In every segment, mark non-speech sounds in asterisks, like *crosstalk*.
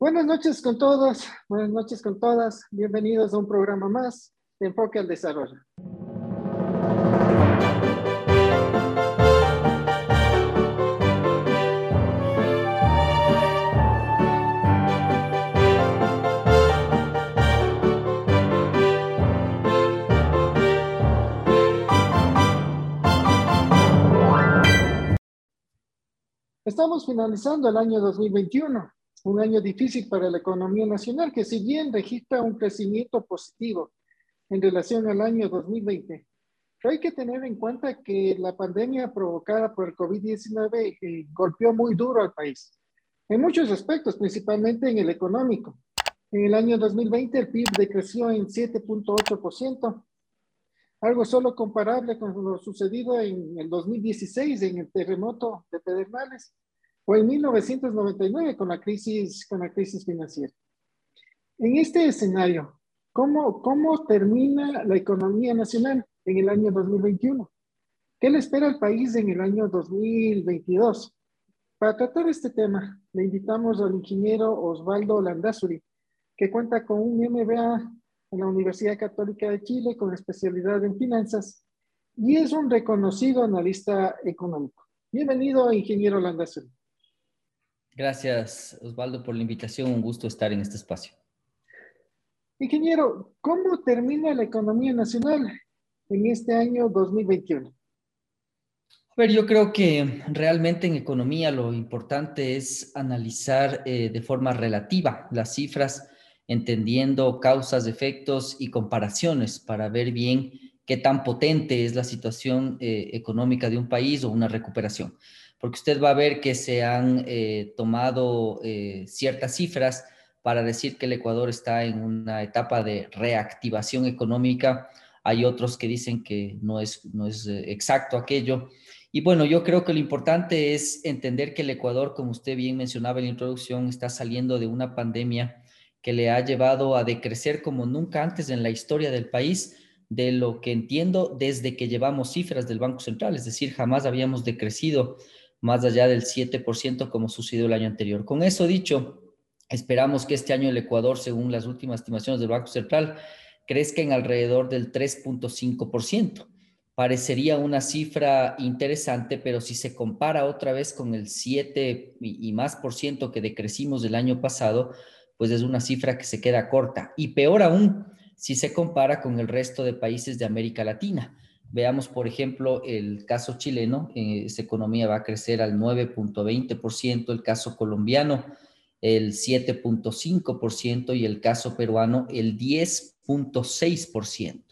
Buenas noches con todos, buenas noches con todas. Bienvenidos a un programa más de Enfoque al Desarrollo. Estamos finalizando el año 2021 un año difícil para la economía nacional, que si bien registra un crecimiento positivo en relación al año 2020, pero hay que tener en cuenta que la pandemia provocada por el COVID-19 eh, golpeó muy duro al país, en muchos aspectos, principalmente en el económico. En el año 2020 el PIB decreció en 7.8%, algo solo comparable con lo sucedido en el 2016 en el terremoto de Pedernales, o en 1999 con la crisis, con la crisis financiera. En este escenario, ¿cómo, ¿cómo termina la economía nacional en el año 2021? ¿Qué le espera al país en el año 2022? Para tratar este tema, le invitamos al ingeniero Osvaldo Landazuri, que cuenta con un MBA en la Universidad Católica de Chile con especialidad en finanzas y es un reconocido analista económico. Bienvenido, ingeniero Landazuri. Gracias, Osvaldo, por la invitación. Un gusto estar en este espacio. Ingeniero, ¿cómo termina la economía nacional en este año 2021? A ver, yo creo que realmente en economía lo importante es analizar eh, de forma relativa las cifras, entendiendo causas, efectos y comparaciones para ver bien qué tan potente es la situación eh, económica de un país o una recuperación porque usted va a ver que se han eh, tomado eh, ciertas cifras para decir que el Ecuador está en una etapa de reactivación económica. Hay otros que dicen que no es, no es eh, exacto aquello. Y bueno, yo creo que lo importante es entender que el Ecuador, como usted bien mencionaba en la introducción, está saliendo de una pandemia que le ha llevado a decrecer como nunca antes en la historia del país, de lo que entiendo desde que llevamos cifras del Banco Central, es decir, jamás habíamos decrecido más allá del 7% como sucedió el año anterior. Con eso dicho, esperamos que este año el Ecuador, según las últimas estimaciones del Banco Central, crezca en alrededor del 3.5%. Parecería una cifra interesante, pero si se compara otra vez con el 7 y más por ciento que decrecimos el año pasado, pues es una cifra que se queda corta. Y peor aún, si se compara con el resto de países de América Latina Veamos, por ejemplo, el caso chileno, eh, esa economía va a crecer al 9.20%, el caso colombiano el 7.5% y el caso peruano el 10.6%.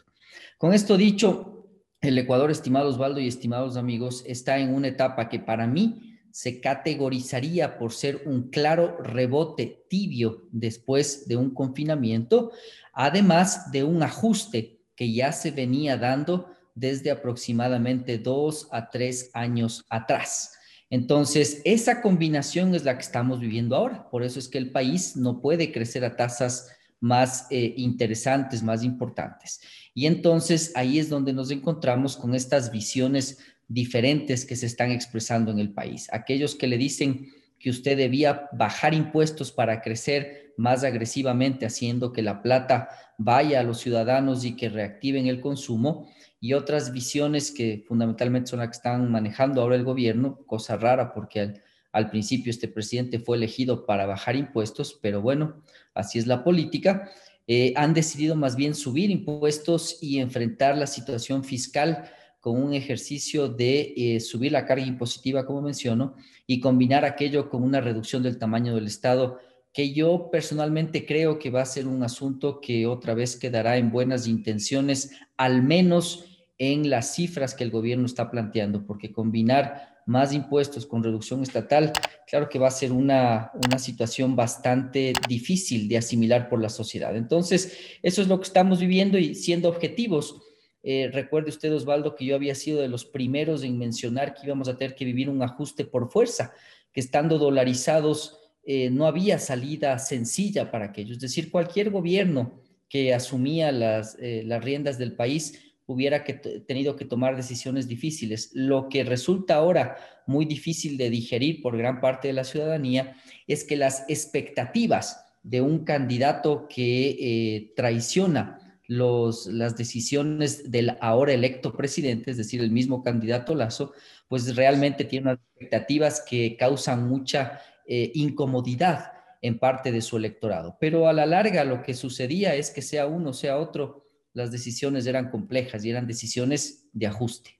Con esto dicho, el Ecuador, estimados Osvaldo y estimados amigos, está en una etapa que para mí se categorizaría por ser un claro rebote tibio después de un confinamiento, además de un ajuste que ya se venía dando desde aproximadamente dos a tres años atrás. Entonces, esa combinación es la que estamos viviendo ahora. Por eso es que el país no puede crecer a tasas más eh, interesantes, más importantes. Y entonces ahí es donde nos encontramos con estas visiones diferentes que se están expresando en el país. Aquellos que le dicen que usted debía bajar impuestos para crecer más agresivamente, haciendo que la plata vaya a los ciudadanos y que reactiven el consumo, y otras visiones que fundamentalmente son las que están manejando ahora el gobierno, cosa rara porque al, principio este presidente fue elegido para bajar impuestos, pero bueno, así es la política, eh, han decidido más bien subir impuestos y enfrentar la situación fiscal con un ejercicio de eh, subir la carga impositiva, como menciono, y combinar aquello con una reducción del tamaño del Estado, que yo personalmente creo que va a ser un asunto que otra vez quedará en buenas intenciones, al menos en las cifras que el gobierno está planteando, porque combinar más impuestos con reducción estatal, claro que va a ser una, una situación bastante difícil de asimilar por la sociedad. Entonces, eso es lo que estamos viviendo y siendo objetivos. Eh, recuerde usted, Osvaldo, que yo había sido de los primeros en mencionar que íbamos a tener que vivir un ajuste por fuerza, que estando dolarizados eh, no había salida sencilla para aquello. Es decir, cualquier gobierno que asumía las, eh, las riendas del país hubiera que tenido que tomar decisiones difíciles. Lo que resulta ahora muy difícil de digerir por gran parte de la ciudadanía es que las expectativas de un candidato que eh, traiciona las decisiones del ahora electo presidente, es decir, el mismo candidato Lazo, pues realmente tiene unas expectativas que causan mucha eh, incomodidad en parte de su electorado. Pero a la larga lo que sucedía es que sea uno, sea otro, las decisiones eran complejas y eran decisiones de ajuste.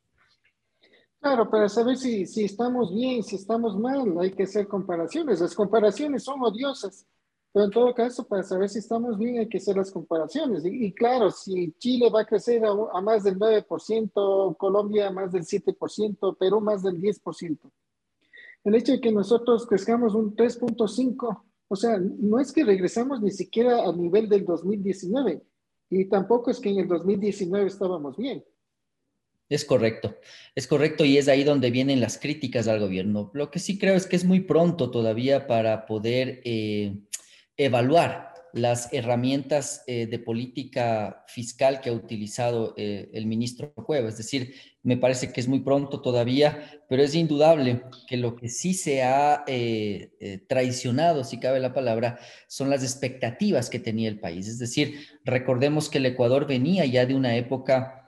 Claro, para saber si, si estamos bien, si estamos mal, hay que hacer comparaciones. Las comparaciones son odiosas, pero en todo caso, para saber si estamos bien, hay que hacer las comparaciones. Y, claro, si Chile va a crecer a, a, más del 9%, Colombia más del 7%, Perú más del 10%. El hecho de que nosotros crezcamos un 3.5%, o sea, no es que regresamos ni siquiera al nivel del 2019 y tampoco es que en el 2019 estábamos bien. Es correcto, es correcto y es ahí donde vienen las críticas al gobierno. Lo que sí creo es que es muy pronto todavía para poder eh, evaluar las herramientas eh, de política fiscal que ha utilizado eh, el ministro Cueva. Es decir, me parece que es muy pronto todavía, pero es indudable que lo que sí se ha eh, traicionado, si cabe la palabra, son las expectativas que tenía el país. Es decir, recordemos que el Ecuador venía ya de una época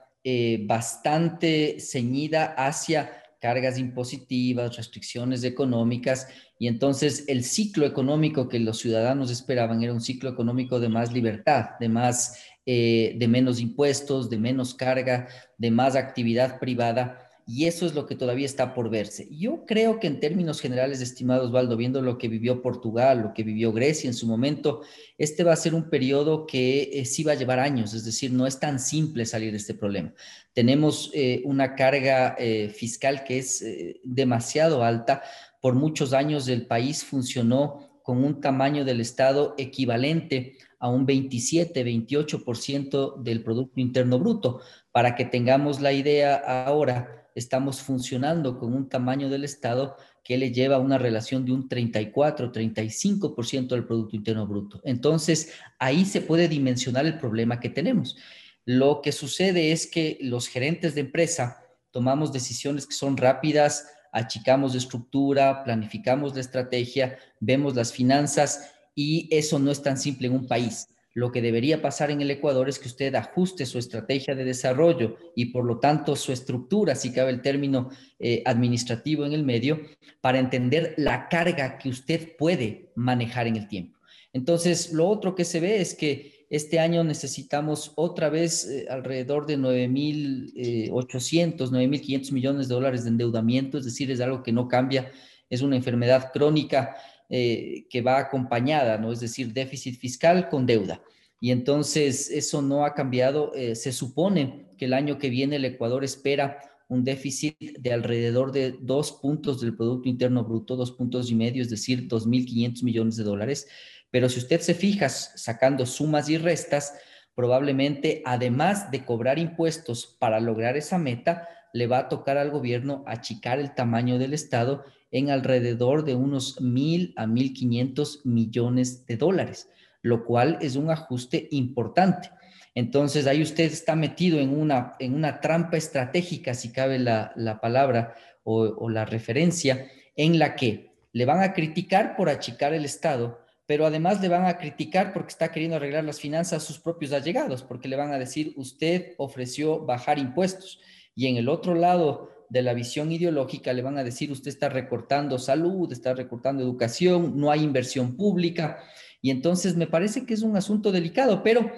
bastante ceñida hacia cargas impositivas, restricciones económicas, y entonces el ciclo económico que los ciudadanos esperaban era un ciclo económico de más libertad, de más, eh, de menos impuestos, de menos carga, de más actividad privada. Y eso es lo que todavía está por verse. Yo creo que en términos generales, estimados Osvaldo, viendo lo que vivió Portugal, lo que vivió Grecia en su momento, este va a ser un periodo que eh, sí va a llevar años, es decir, no es tan simple salir de este problema. Tenemos eh, una carga fiscal que es demasiado alta, por muchos años el país funcionó con un tamaño del Estado equivalente a un 27, 28% del Producto Interno Bruto. Para que tengamos la idea ahora, estamos funcionando con un tamaño del Estado que le lleva a una relación de un 34, 35% del Producto Interno Bruto. Entonces, ahí se puede dimensionar el problema que tenemos. Lo que sucede es que los gerentes de empresa tomamos decisiones que son rápidas, achicamos de estructura, planificamos la estrategia, vemos las finanzas y eso no es tan simple en un país. Lo que debería pasar en el Ecuador es que usted ajuste su estrategia de desarrollo y por lo tanto su estructura, si cabe el término eh, administrativo en el medio, para entender la carga que usted puede manejar en el tiempo. Entonces, lo otro que se ve es que este año necesitamos otra vez eh, alrededor de 9.800, 9.500 millones de dólares de endeudamiento, es decir, es algo que no cambia, es una enfermedad crónica eh, que va acompañada, ¿no? Es decir, déficit fiscal con deuda. Y entonces eso no ha cambiado. Eh, se supone que el año que viene el Ecuador espera un déficit de alrededor de dos puntos del Producto Interno Bruto, dos puntos y medio, es decir, 2.500 millones de dólares. Pero si usted se fija sacando sumas y restas, probablemente además de cobrar impuestos para lograr esa meta, le va a tocar al gobierno achicar el tamaño del Estado en alrededor de unos mil a mil quinientos millones de dólares, lo cual es un ajuste importante. Entonces ahí usted está metido en una, en una trampa estratégica, si cabe la, palabra o, o la referencia, en la que le van a criticar por achicar el Estado, pero además le van a criticar porque está queriendo arreglar las finanzas a sus propios allegados, porque le van a decir, usted ofreció bajar impuestos. Y en el otro lado de la visión ideológica le van a decir, usted está recortando salud, está recortando educación, no hay inversión pública. Y entonces me parece que es un asunto delicado, pero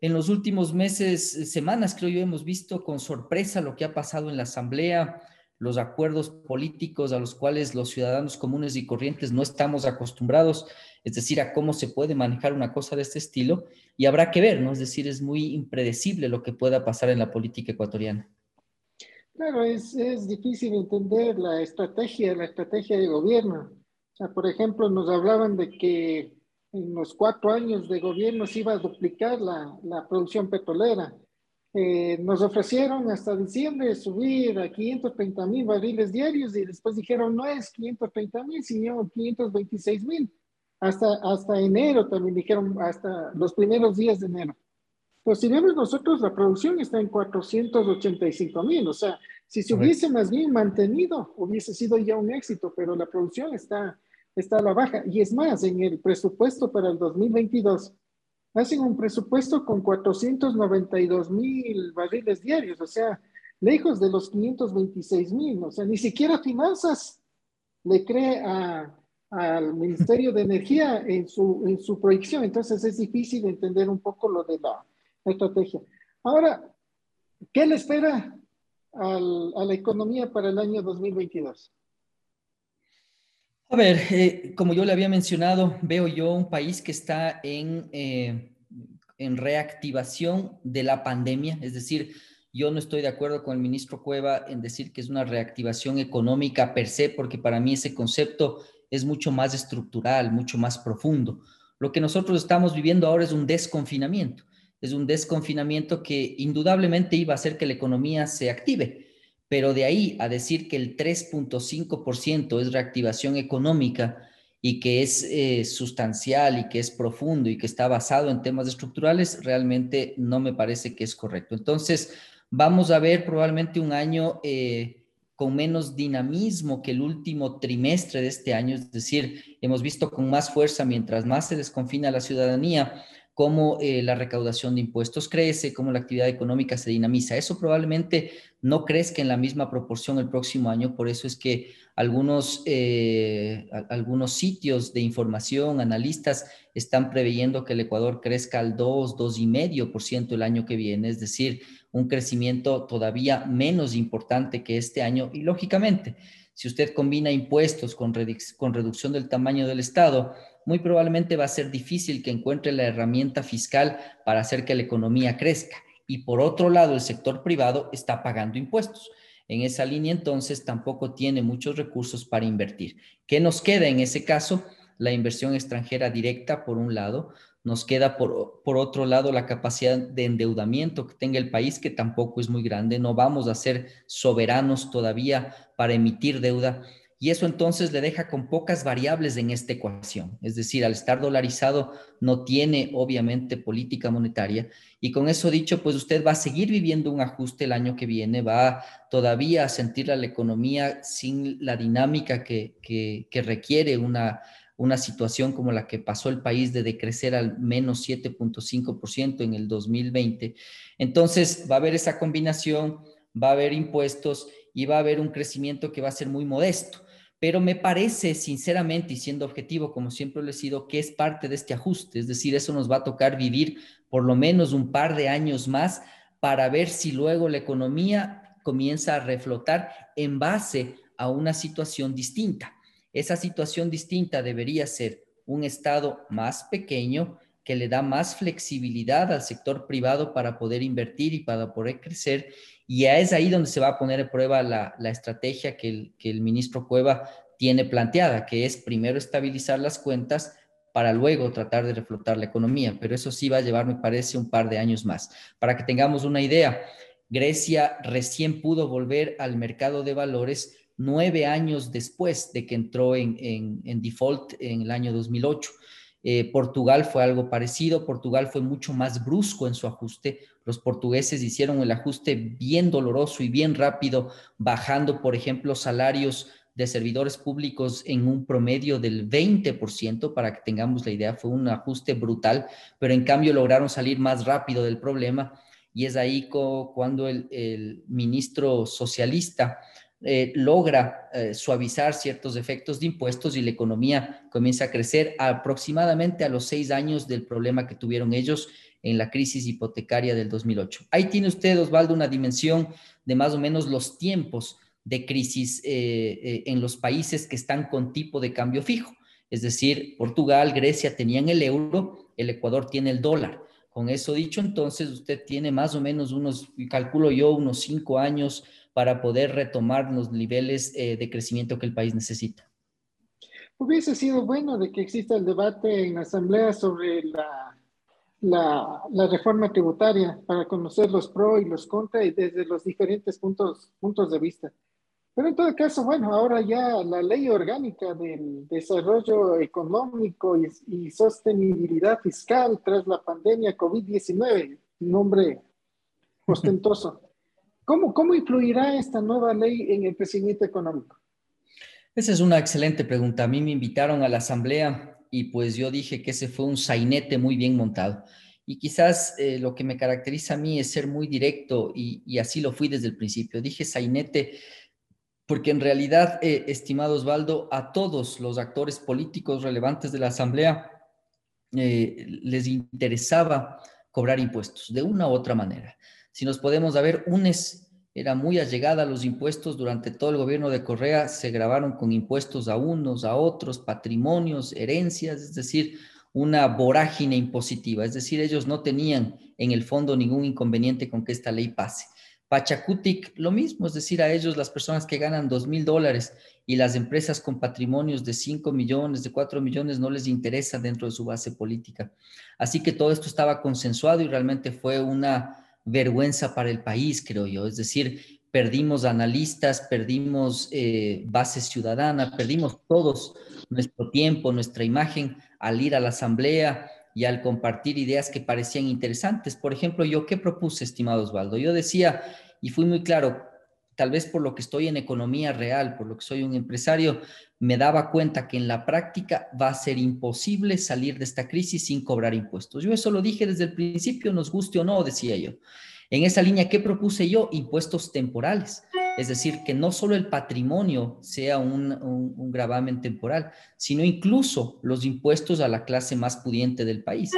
en los últimos meses, semanas, creo yo, hemos visto con sorpresa lo que ha pasado en la Asamblea, los acuerdos políticos a los cuales los ciudadanos comunes y corrientes no estamos acostumbrados es decir, a cómo se puede manejar una cosa de este estilo y habrá que ver, ¿no? Es decir, es muy impredecible lo que pueda pasar en la política ecuatoriana. Claro, es, es difícil entender la estrategia, la estrategia de gobierno. O sea, por ejemplo, nos hablaban de que en los cuatro años de gobierno se iba a duplicar la, la producción petrolera. Eh, nos ofrecieron hasta diciembre subir a 530 mil barriles diarios y después dijeron no es 530 mil, sino 526 mil hasta, hasta enero también dijeron, hasta los primeros días de enero. Pues si vemos nosotros, la producción está en 485 mil, o sea, si se hubiese más bien mantenido, hubiese sido ya un éxito, pero la producción está, está a la baja. Y es más, en el presupuesto para el 2022, hacen un presupuesto con 492 mil barriles diarios, o sea, lejos de los 526 mil, o sea, ni siquiera finanzas le cree al Ministerio de Energía en su, en su proyección, entonces es difícil entender un poco lo de la estrategia. Ahora, ¿qué le espera a la economía para el año 2022? A ver, eh, como yo le había mencionado, veo yo un país que está en, eh, en reactivación de la pandemia, es decir, yo no estoy de acuerdo con el ministro Cueva en decir que es una reactivación económica per se, porque para mí ese concepto es mucho más estructural, mucho más profundo. Lo que nosotros estamos viviendo ahora es un desconfinamiento es un desconfinamiento que indudablemente iba a hacer que la economía se active, pero de ahí a decir que el 3.5% es reactivación económica y que es eh, sustancial y que es profundo y que está basado en temas estructurales, realmente no me parece que es correcto. Entonces, vamos a ver probablemente un año eh, con menos dinamismo que el último trimestre de este año, es decir, hemos visto con más fuerza mientras más se desconfina la ciudadanía, cómo eh, la recaudación de impuestos crece, cómo la actividad económica se dinamiza. Eso probablemente no crezca en la misma proporción el próximo año, por eso es que algunos, eh, algunos sitios de información, analistas, están preveyendo que el Ecuador crezca al 2, 2,5% el año que viene, es decir, un crecimiento todavía menos importante que este año y lógicamente, si usted combina impuestos con, con reducción del tamaño del Estado, muy probablemente va a ser difícil que encuentre la herramienta fiscal para hacer que la economía crezca. Y por otro lado, el sector privado está pagando impuestos. En esa línea, entonces, tampoco tiene muchos recursos para invertir. ¿Qué nos queda en ese caso? La inversión extranjera directa, por un lado. Nos queda, por, por otro lado, la capacidad de endeudamiento que tenga el país, que tampoco es muy grande. No vamos a ser soberanos todavía para emitir deuda y eso entonces le deja con pocas variables en esta ecuación. Es decir, al estar dolarizado no tiene obviamente política monetaria y con eso dicho, pues usted va a seguir viviendo un ajuste el año que viene, va todavía a sentir la economía sin la dinámica que, requiere una, una situación como la que pasó el país de decrecer al menos 7.5% en el 2020. Entonces va a haber esa combinación, va a haber impuestos y va a haber un crecimiento que va a ser muy modesto pero me parece sinceramente y siendo objetivo, como siempre lo he sido, que es parte de este ajuste, es decir, eso nos va a tocar vivir por lo menos un par de años más para ver si luego la economía comienza a reflotar en base a una situación distinta. Esa situación distinta debería ser un Estado más pequeño que le da más flexibilidad al sector privado para poder invertir y para poder crecer y es ahí donde se va a poner en prueba la, estrategia que el, que el ministro Cueva tiene planteada, que es primero estabilizar las cuentas para luego tratar de reflotar la economía. Pero eso sí va a llevar, me parece, un par de años más. Para que tengamos una idea, Grecia recién pudo volver al mercado de valores nueve años después de que entró en, en default en el año 2008. Eh, Portugal fue algo parecido, Portugal fue mucho más brusco en su ajuste, los portugueses hicieron el ajuste bien doloroso y bien rápido, bajando, por ejemplo, salarios de servidores públicos en un promedio del 20%, para que tengamos la idea, fue un ajuste brutal, pero en cambio lograron salir más rápido del problema. Y es ahí cuando el, el ministro socialista eh, logra eh, suavizar ciertos efectos de impuestos y la economía comienza a crecer aproximadamente a los seis años del problema que tuvieron ellos en la crisis hipotecaria del 2008. Ahí tiene usted, Osvaldo, una dimensión de más o menos los tiempos de crisis eh, en los países que están con tipo de cambio fijo. Es decir, Portugal, Grecia tenían el euro, el Ecuador tiene el dólar. Con eso dicho, entonces usted tiene más o menos unos, calculo yo, unos cinco años para poder retomar los niveles eh, de crecimiento que el país necesita. Hubiese sido bueno de que exista el debate en la Asamblea sobre la, la, la reforma tributaria para conocer los pros y los contras y desde los diferentes puntos, puntos de vista. Pero en todo caso, bueno, ahora ya la ley orgánica del desarrollo económico y, y sostenibilidad fiscal tras la pandemia COVID-19 nombre *laughs* ostentoso. ¿Cómo, ¿Cómo influirá esta nueva ley en el crecimiento económico? Esa es una excelente pregunta. A mí me invitaron a la asamblea y pues yo dije que ese fue un sainete muy bien montado. Y quizás eh, lo que me caracteriza a mí es ser muy directo y, así lo fui desde el principio. Dije sainete porque en realidad, eh, estimado Osvaldo, a todos los actores políticos relevantes de la Asamblea eh, les interesaba cobrar impuestos de una u otra manera. Si nos podemos ver, UNES era muy allegada a los impuestos durante todo el gobierno de Correa, se grabaron con impuestos a unos, a otros, patrimonios, herencias, es decir, una vorágine impositiva, es decir, ellos no tenían en el fondo ningún inconveniente con que esta ley pase. Pachacutic, lo mismo, es decir, a ellos las personas que ganan dos mil dólares y las empresas con patrimonios de 5 millones, de 4 millones, no les interesa dentro de su base política. Así que todo esto estaba consensuado y realmente fue una vergüenza para el país, creo yo. Es decir, perdimos analistas, perdimos eh, base ciudadana, perdimos todos nuestro tiempo, nuestra imagen al ir a la asamblea y al compartir ideas que parecían interesantes. Por ejemplo, yo qué propuse, estimado Osvaldo. Yo decía, y fui muy claro, tal vez por lo que estoy en economía real, por lo que soy un empresario, me daba cuenta que en la práctica va a ser imposible salir de esta crisis sin cobrar impuestos. Yo eso lo dije desde el principio, nos guste o no, decía yo. En esa línea, ¿qué propuse yo? Impuestos temporales. Es decir, que no solo el patrimonio sea un, gravamen temporal, sino incluso los impuestos a la clase más pudiente del país.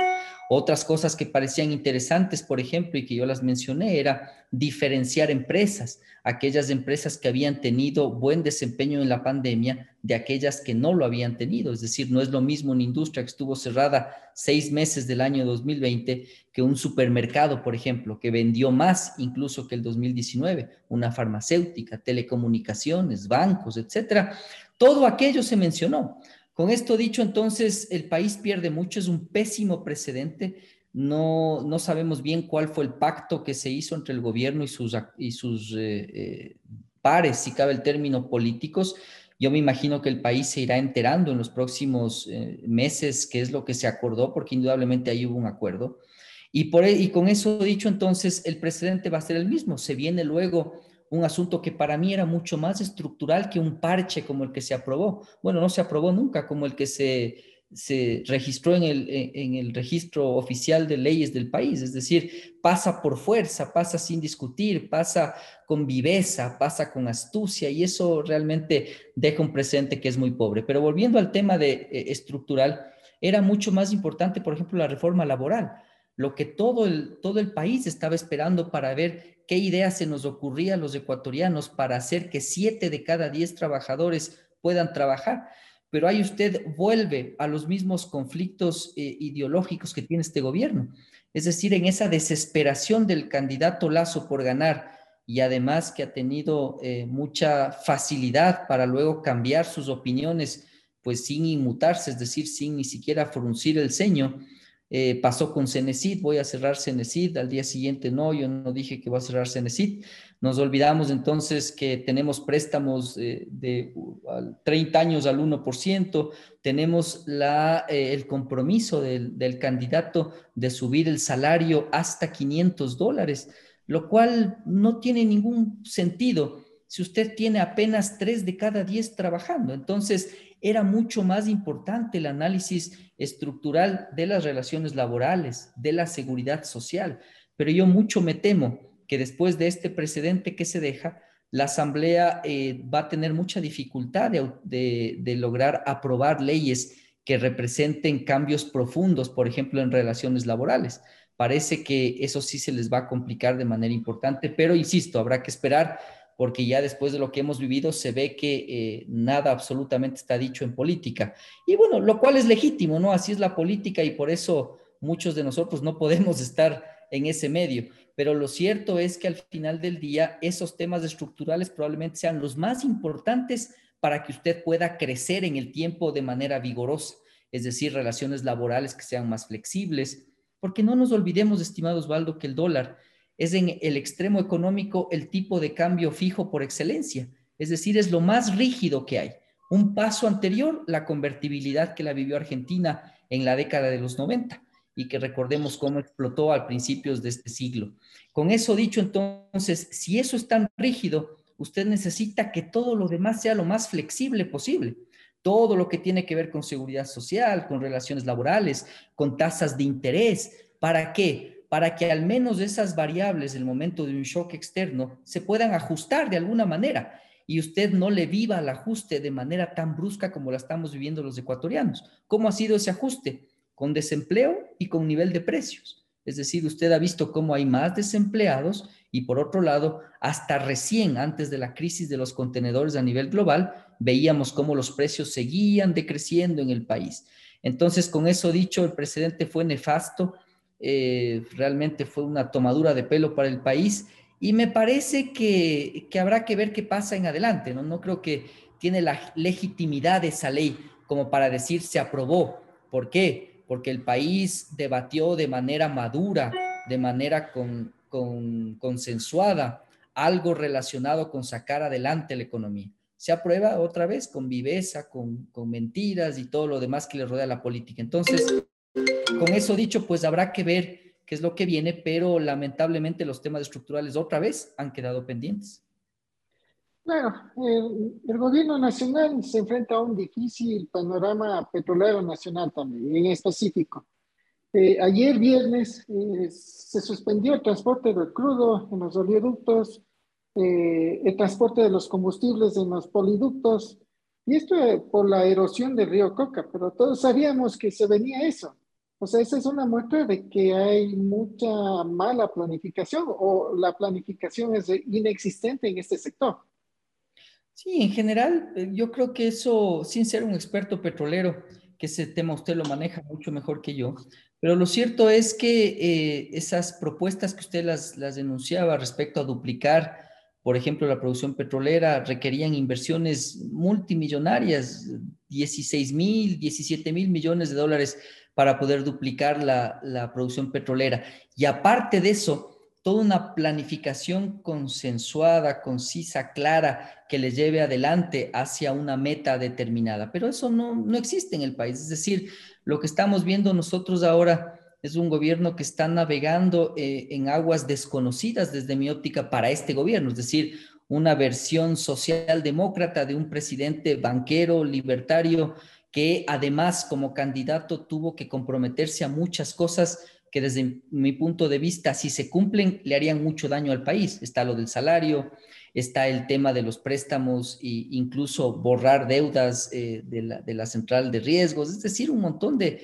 Otras cosas que parecían interesantes, por ejemplo, y que yo las mencioné, era diferenciar empresas, aquellas empresas que habían tenido buen desempeño en la pandemia de aquellas que no lo habían tenido. Es decir, no es lo mismo una industria que estuvo cerrada seis meses del año 2020 que un supermercado, por ejemplo, que vendió más incluso que el 2019, una farmacéutica, telecomunicaciones, bancos, etcétera. Todo aquello se mencionó. Con esto dicho, entonces, el país pierde mucho, es un pésimo precedente. No, no sabemos bien cuál fue el pacto que se hizo entre el gobierno y sus, y sus eh, eh, pares, si cabe el término, políticos. Yo me imagino que el país se irá enterando en los próximos eh, meses qué es lo que se acordó, porque indudablemente ahí hubo un acuerdo. Y, por, e, y con eso dicho, entonces, el precedente va a ser el mismo. Se viene luego un asunto que para mí era mucho más estructural que un parche como el que se aprobó. Bueno, no se aprobó nunca como el que se, se registró en el, en el registro oficial de leyes del país, es decir, pasa por fuerza, pasa sin discutir, pasa con viveza, pasa con astucia y eso realmente deja un presente que es muy pobre. Pero volviendo al tema de eh, estructural, era mucho más importante, por ejemplo, la reforma laboral, lo que todo el, todo el país estaba esperando para ver qué idea se nos ocurría a los ecuatorianos para hacer que siete de cada diez trabajadores puedan trabajar. Pero ahí usted vuelve a los mismos conflictos eh, ideológicos que tiene este gobierno. Es decir, en esa desesperación del candidato Lazo por ganar y además que ha tenido eh, mucha facilidad para luego cambiar sus opiniones, pues sin inmutarse, es decir, sin ni siquiera fruncir el ceño, eh, pasó con Cenecit, voy a cerrar Cenecit, al día siguiente no, yo no dije que voy a cerrar Cenecit. Nos olvidamos entonces que tenemos préstamos eh, de 30 años al 1%, tenemos la, eh, el compromiso del, del, candidato de subir el salario hasta 500 dólares, lo cual no tiene ningún sentido si usted tiene apenas 3 de cada 10 trabajando. Entonces, era mucho más importante el análisis estructural de las relaciones laborales, de la seguridad social. Pero yo mucho me temo que después de este precedente que se deja, la Asamblea eh, va a tener mucha dificultad de, lograr aprobar leyes que representen cambios profundos, por ejemplo, en relaciones laborales. Parece que eso sí se les va a complicar de manera importante, pero insisto, habrá que esperar porque ya después de lo que hemos vivido se ve que eh, nada absolutamente está dicho en política. Y bueno, lo cual es legítimo, ¿no? Así es la política y por eso muchos de nosotros no podemos *laughs* estar en ese medio. Pero lo cierto es que al final del día esos temas estructurales probablemente sean los más importantes para que usted pueda crecer en el tiempo de manera vigorosa, es decir, relaciones laborales que sean más flexibles, porque no nos olvidemos, estimado Osvaldo, que el dólar es en el extremo económico el tipo de cambio fijo por excelencia, es decir, es lo más rígido que hay. Un paso anterior, la convertibilidad que la vivió Argentina en la década de los 90. y que recordemos cómo explotó al principios de este siglo. Con eso dicho, entonces, si eso es tan rígido, usted necesita que todo lo demás sea lo más flexible posible. Todo lo que tiene que ver con seguridad social, con relaciones laborales, con tasas de interés. ¿Para qué? Para que al menos esas variables, en el momento de un shock externo, se puedan ajustar de alguna manera y usted no le viva el ajuste de manera tan brusca como la estamos viviendo los ecuatorianos. ¿Cómo ha sido ese ajuste? Con desempleo y con nivel de precios. Es decir, usted ha visto cómo hay más desempleados y por otro lado, hasta recién antes de la crisis de los contenedores a nivel global, veíamos cómo los precios seguían decreciendo en el país. Entonces, con eso dicho, el precedente fue nefasto, eh, realmente fue una tomadura de pelo para el país y me parece que, habrá que ver qué pasa en adelante, ¿no? No creo que tiene la legitimidad esa ley como para decir se aprobó. ¿Por qué? Porque el país debatió de manera madura, de manera con, consensuada, algo relacionado con sacar adelante la economía. Se aprueba otra vez con viveza, con, con mentiras y todo lo demás que le rodea la política. Entonces, con eso dicho, pues habrá que ver qué es lo que viene, pero lamentablemente los temas estructurales otra vez han quedado pendientes. Claro, el, gobierno nacional se enfrenta a un difícil panorama petrolero nacional también, en específico. Eh, ayer viernes eh, se suspendió el transporte del crudo en los oleoductos, eh, el transporte de los combustibles en los poliductos, y esto por la erosión del río Coca, pero todos sabíamos que se venía eso. O sea, esa es una muestra de que hay mucha mala planificación o la planificación es inexistente en este sector. Sí, en general, eh, yo creo que eso, sin ser un experto petrolero, que ese tema usted lo maneja mucho mejor que yo, pero lo cierto es que eh, esas propuestas que usted las, las denunciaba respecto a duplicar, por ejemplo, la producción petrolera, requerían inversiones multimillonarias, 16 mil, 17 mil millones de dólares para poder duplicar la, producción petrolera. Y aparte de eso, toda una planificación consensuada, concisa, clara, que les lleve adelante hacia una meta determinada. Pero eso no, no existe en el país. Es decir, lo que estamos viendo nosotros ahora es un gobierno que está navegando eh, en aguas desconocidas desde mi óptica para este gobierno, es decir, una versión socialdemócrata de un presidente banquero, libertario, que además como candidato tuvo que comprometerse a muchas cosas que desde mi punto de vista, si se cumplen, le harían mucho daño al país. Está lo del salario, está el tema de los préstamos e incluso borrar deudas eh, de, la, central de riesgos, es decir, un montón de,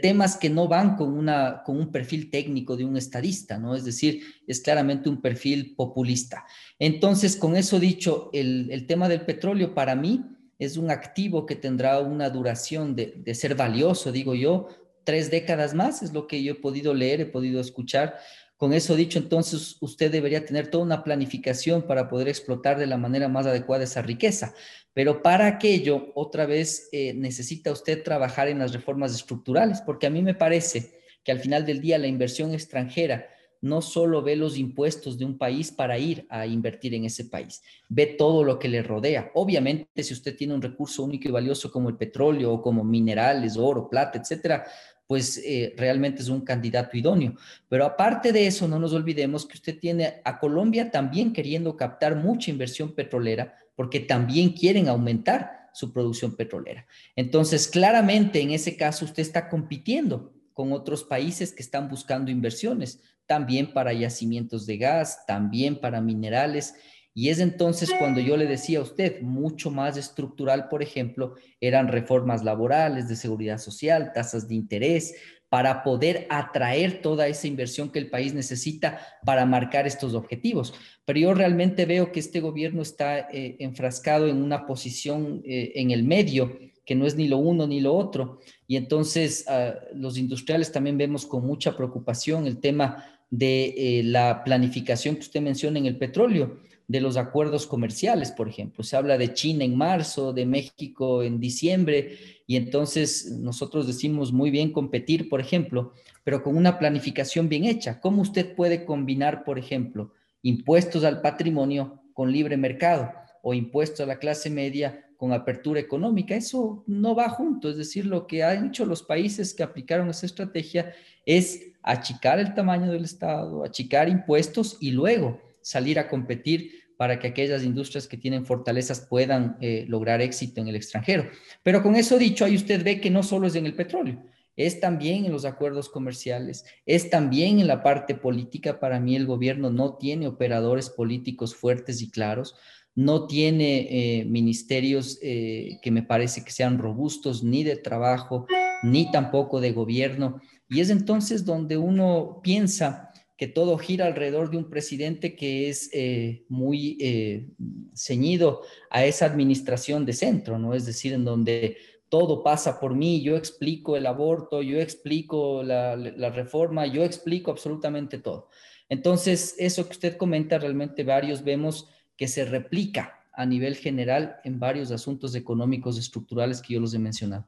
temas que no van con, una, con un perfil técnico de un estadista, ¿no? Es decir, es claramente un perfil populista. Entonces, con eso dicho, el, el tema del petróleo para mí es un activo que tendrá una duración de, ser valioso, digo yo, tres décadas más, es lo que yo he podido leer, he podido escuchar. Con eso dicho, entonces usted debería tener toda una planificación para poder explotar de la manera más adecuada esa riqueza. Pero para aquello, otra vez, eh, necesita usted trabajar en las reformas estructurales, porque a mí me parece que al final del día la inversión extranjera no solo ve los impuestos de un país para ir a invertir en ese país, ve todo lo que le rodea. Obviamente, si usted tiene un recurso único y valioso como el petróleo o como minerales, oro, plata, etcétera, pues eh, realmente es un candidato idóneo. Pero aparte de eso, no nos olvidemos que usted tiene a Colombia también queriendo captar mucha inversión petrolera porque también quieren aumentar su producción petrolera. Entonces, claramente en ese caso usted está compitiendo con otros países que están buscando inversiones también para yacimientos de gas, también para minerales. Y es entonces cuando yo le decía a usted, mucho más estructural, por ejemplo, eran reformas laborales, de seguridad social, tasas de interés, para poder atraer toda esa inversión que el país necesita para marcar estos objetivos. Pero yo realmente veo que este gobierno está eh, enfrascado en una posición eh, en el medio, que no es ni lo uno ni lo otro. Y entonces ah, los industriales también vemos con mucha preocupación el tema de eh, la planificación que usted menciona en el petróleo, de los acuerdos comerciales, por ejemplo. Se habla de China en marzo, de México en diciembre, y entonces nosotros decimos muy bien competir, por ejemplo, pero con una planificación bien hecha. ¿Cómo usted puede combinar, por ejemplo, impuestos al patrimonio con libre mercado o impuestos a la clase media con apertura económica. Eso no va junto, es decir, lo que han hecho los países que aplicaron esa estrategia es achicar el tamaño del Estado, achicar impuestos y luego salir a competir para que aquellas industrias que tienen fortalezas puedan eh, lograr éxito en el extranjero. Pero con eso dicho, ahí usted ve que no solo es en el petróleo, es también en los acuerdos comerciales, es también en la parte política. Para mí el gobierno no tiene operadores políticos fuertes y claros, no tiene eh, ministerios eh, que me parece que sean robustos ni de trabajo, ni tampoco de gobierno. Y es entonces donde uno piensa que todo gira alrededor de un presidente que es eh, muy ceñido a esa administración de centro, ¿no? Es decir, en donde todo pasa por mí, yo explico el aborto, yo explico la, reforma, yo explico absolutamente todo. Entonces, eso que usted comenta, realmente varios vemos que se replica a nivel general en varios asuntos económicos estructurales que yo los he mencionado.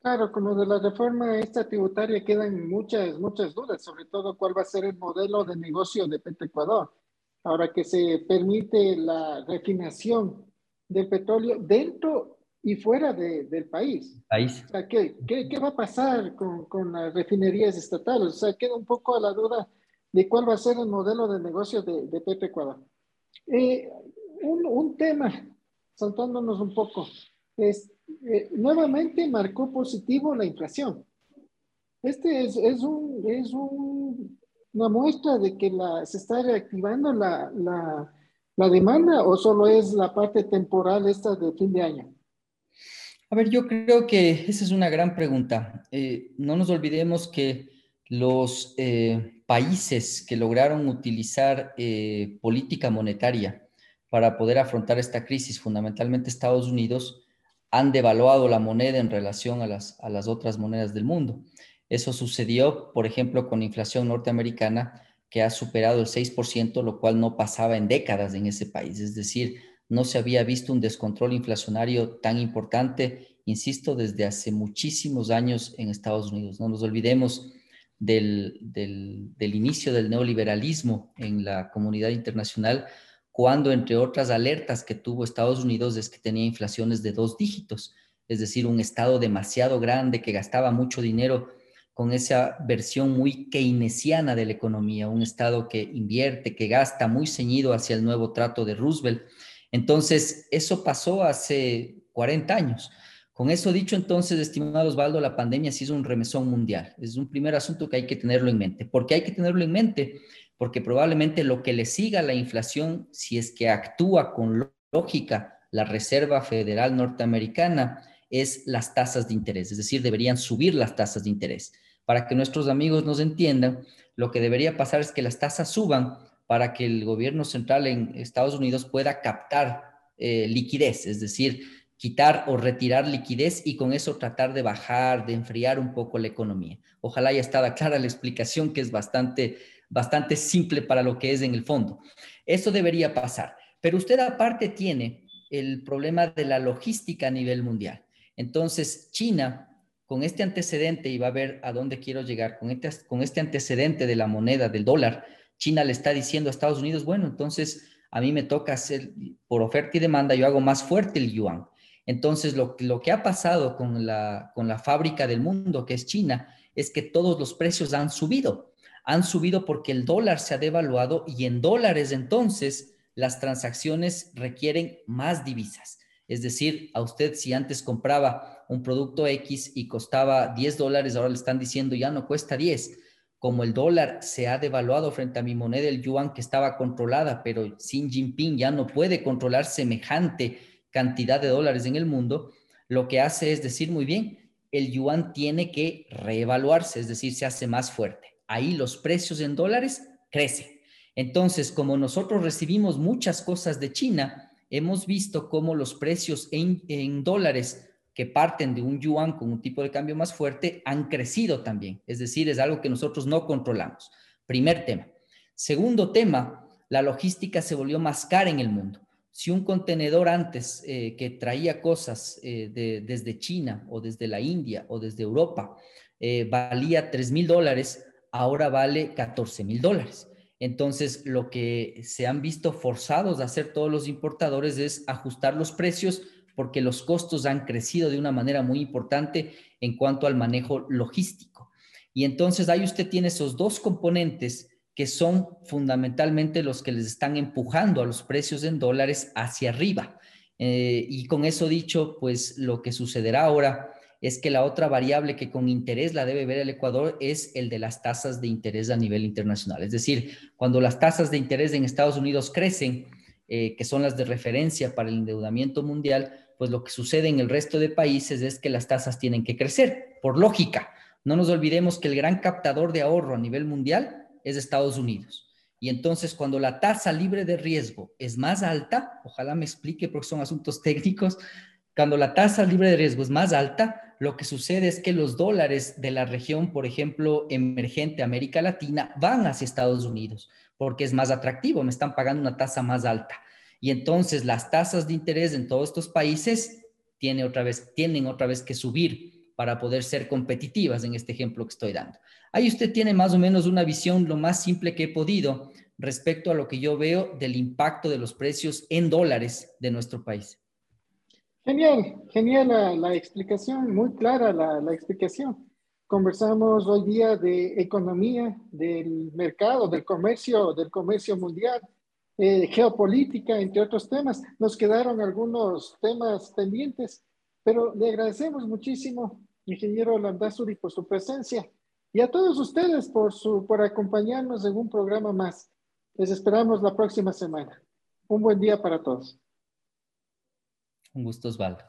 Claro, como de la reforma esta tributaria quedan muchas, muchas dudas, sobre todo cuál va a ser el modelo de negocio de Petroecuador. Ahora que se permite la refinación del petróleo dentro y fuera del país. país. O sea, ¿qué, qué, va a pasar con, con, las refinerías estatales? O sea, queda un poco a la duda de cuál va a ser el modelo de negocio de, de Petroecuador. Eh, un, un, tema, saltándonos un poco, es, eh, nuevamente marcó positivo la inflación. Este es, es, un, es un, una muestra de que la, se está reactivando la, la, la demanda o solo es la parte temporal esta de fin de año. A ver, yo creo que esa es una gran pregunta. Eh, no nos olvidemos que los eh, países que lograron utilizar política monetaria para poder afrontar esta crisis, fundamentalmente Estados Unidos, han devaluado la moneda en relación a las, a las otras monedas del mundo. Eso sucedió, por ejemplo, con la inflación norteamericana, que ha superado el 6%, lo cual no pasaba en décadas en ese país. Es decir, no se había visto un descontrol inflacionario tan importante, insisto, desde hace muchísimos años en Estados Unidos. No nos olvidemos del, inicio del neoliberalismo en la comunidad internacional, cuando, entre otras alertas que tuvo Estados Unidos, es que tenía inflaciones de dos dígitos, es decir, un Estado demasiado grande que gastaba mucho dinero con esa versión muy keynesiana de la economía, un Estado que invierte, que gasta, muy ceñido hacia el nuevo trato de Roosevelt entonces, eso pasó hace 40 años. Con eso dicho, entonces, estimado Osvaldo, la pandemia sí es un remesón mundial. Es un primer asunto que hay que tenerlo en mente. ¿Por qué hay que tenerlo en mente? Porque probablemente lo que le siga a la inflación, si es que actúa con lógica la Reserva Federal Norteamericana, es las tasas de interés. Es decir, deberían subir las tasas de interés. Para que nuestros amigos nos entiendan, lo que debería pasar es que las tasas suban para que el gobierno central en Estados Unidos pueda captar eh, liquidez, es decir, quitar o retirar liquidez y con eso tratar de bajar, de enfriar un poco la economía. Ojalá haya estado *laughs* clara la explicación que es bastante, bastante simple para lo que es en el fondo. Eso debería pasar. Pero usted aparte tiene el problema de la logística a nivel mundial. Entonces, China, con este antecedente, y va a ver a dónde quiero llegar, con este, con este antecedente de la moneda, del dólar, China le está diciendo a Estados Unidos, bueno, entonces a mí me toca hacer, por oferta y demanda, yo hago más fuerte el yuan. Entonces, lo, lo que ha pasado con la, con la fábrica del mundo, que es China, es que todos los precios han subido. Han subido porque el dólar se ha devaluado y en dólares entonces las transacciones requieren más divisas. Es decir, a usted si antes compraba un producto X y costaba 10 dólares, ahora le están diciendo ya no cuesta 10 como el dólar se ha devaluado frente a mi moneda, el yuan, que estaba controlada, pero Xi Jinping ya no puede controlar semejante cantidad de dólares en el mundo, lo que hace es decir, muy bien, el yuan tiene que reevaluarse, es decir, se hace más fuerte. Ahí los precios en dólares crecen. Entonces, como nosotros recibimos muchas cosas de China, hemos visto cómo los precios en, dólares que parten de un yuan con un tipo de cambio más fuerte han crecido también. Es decir, es algo que nosotros no controlamos. Primer tema. Segundo tema, la logística se volvió más cara en el mundo. Si un contenedor antes eh, que traía cosas eh, desde China o desde la India o desde Europa eh, valía 3 mil dólares, ahora vale 14 mil dólares. Entonces, lo que se han visto forzados a hacer todos los importadores es ajustar los precios porque los costos han crecido de una manera muy importante en cuanto al manejo logístico. Y entonces ahí usted tiene esos dos componentes que son fundamentalmente los que les están empujando a los precios en dólares hacia arriba. Eh, y con eso dicho, pues lo que sucederá ahora es que la otra variable que con interés la debe ver el Ecuador es el de las tasas de interés a nivel internacional. Es decir, cuando las tasas de interés en Estados Unidos crecen, eh, que son las de referencia para el endeudamiento mundial, pues lo que sucede en el resto de países es que las tasas tienen que crecer, por lógica. No nos olvidemos que el gran captador de ahorro a nivel mundial es Estados Unidos. Y entonces cuando la tasa libre de riesgo es más alta, ojalá me explique porque son asuntos técnicos, cuando la tasa libre de riesgo es más alta, lo que sucede es que los dólares de la región, por ejemplo, emergente América Latina, van hacia Estados Unidos porque es más atractivo, me están pagando una tasa más alta. Y entonces las tasas de interés en todos estos países tienen otra vez, tienen otra vez que subir para poder ser competitivas en este ejemplo que estoy dando. Ahí usted tiene más o menos una visión lo más simple que he podido respecto a lo que yo veo del impacto de los precios en dólares de nuestro país. Genial, genial la, explicación, muy clara la, explicación. Conversamos hoy día de economía, del mercado, del comercio, del comercio mundial, eh, geopolítica, entre otros temas. Nos quedaron algunos temas pendientes, pero le agradecemos muchísimo, ingeniero Landazuri, por su presencia y a todos ustedes por, su, por acompañarnos en un programa más. Les esperamos la próxima semana. Un buen día para todos. Un gusto, Osvaldo.